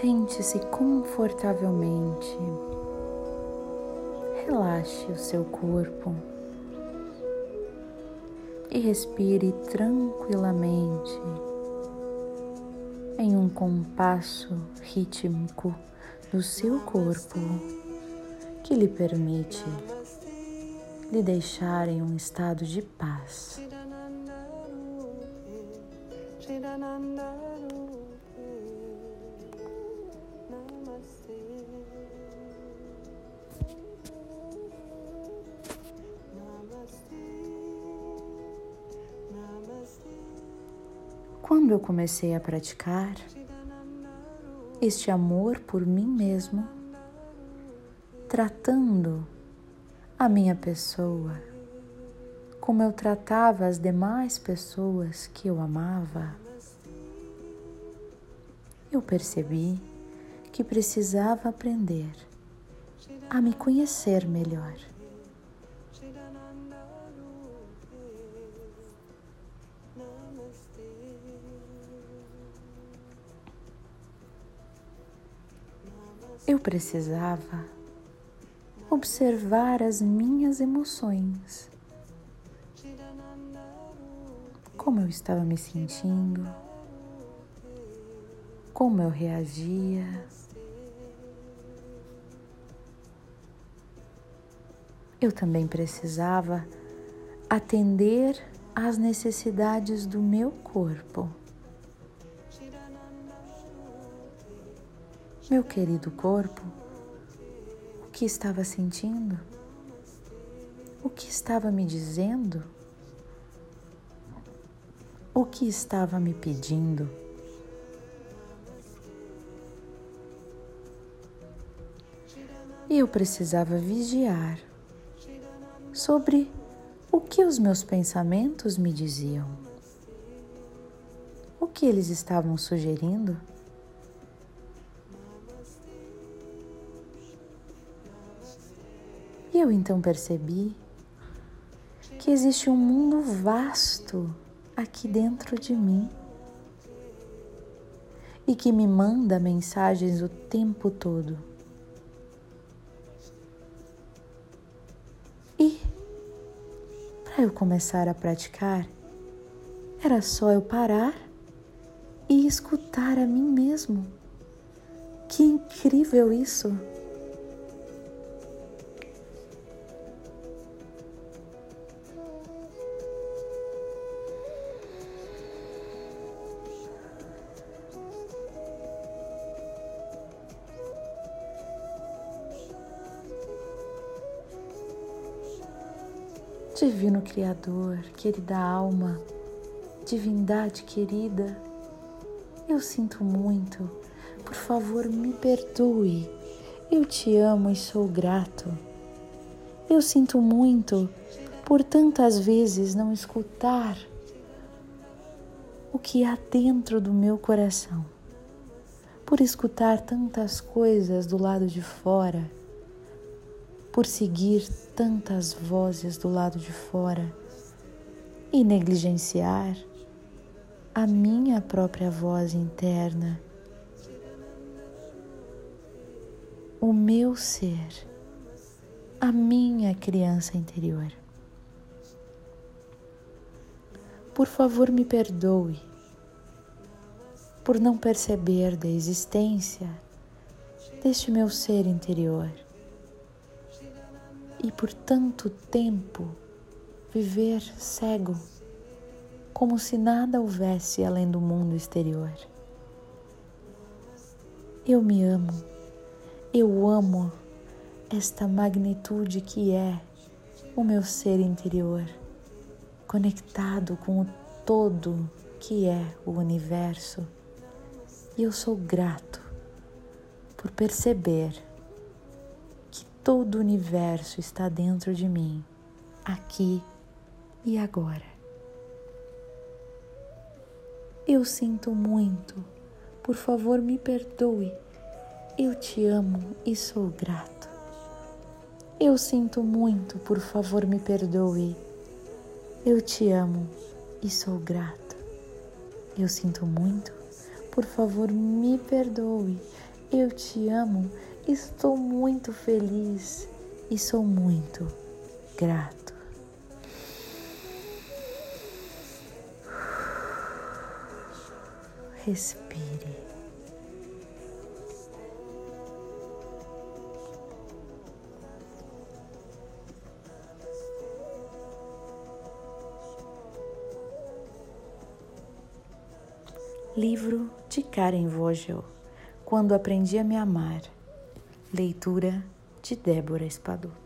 Sente-se confortavelmente. Relaxe o seu corpo e respire tranquilamente em um compasso rítmico do seu corpo que lhe permite lhe deixar em um estado de paz. Quando eu comecei a praticar este amor por mim mesmo, tratando a minha pessoa como eu tratava as demais pessoas que eu amava, eu percebi que precisava aprender a me conhecer melhor. Eu precisava observar as minhas emoções, como eu estava me sentindo, como eu reagia. Eu também precisava atender às necessidades do meu corpo. Meu querido corpo, o que estava sentindo? O que estava me dizendo? O que estava me pedindo? Eu precisava vigiar sobre o que os meus pensamentos me diziam. O que eles estavam sugerindo? Eu então percebi que existe um mundo vasto aqui dentro de mim e que me manda mensagens o tempo todo. E para eu começar a praticar, era só eu parar e escutar a mim mesmo. Que incrível isso! Divino Criador, querida alma, divindade querida, eu sinto muito, por favor me perdoe, eu te amo e sou grato. Eu sinto muito por tantas vezes não escutar o que há dentro do meu coração, por escutar tantas coisas do lado de fora por seguir tantas vozes do lado de fora e negligenciar a minha própria voz interna, o meu ser, a minha criança interior. Por favor, me perdoe por não perceber da existência deste meu ser interior e por tanto tempo viver cego, como se nada houvesse além do mundo exterior. Eu me amo, eu amo esta magnitude que é o meu ser interior, conectado com o todo que é o universo, e eu sou grato por perceber Todo o universo está dentro de mim, aqui e agora. Eu sinto muito, por favor me perdoe. Eu te amo e sou grato. Eu sinto muito, por favor me perdoe. Eu te amo e sou grato. Eu sinto muito, Por favor, me perdoe. Eu te amo, estou muito feliz e sou muito grato. Respire. Livro de Karen Vogel Quando Aprendi a Me Amar. Leitura de Débora Espadoto.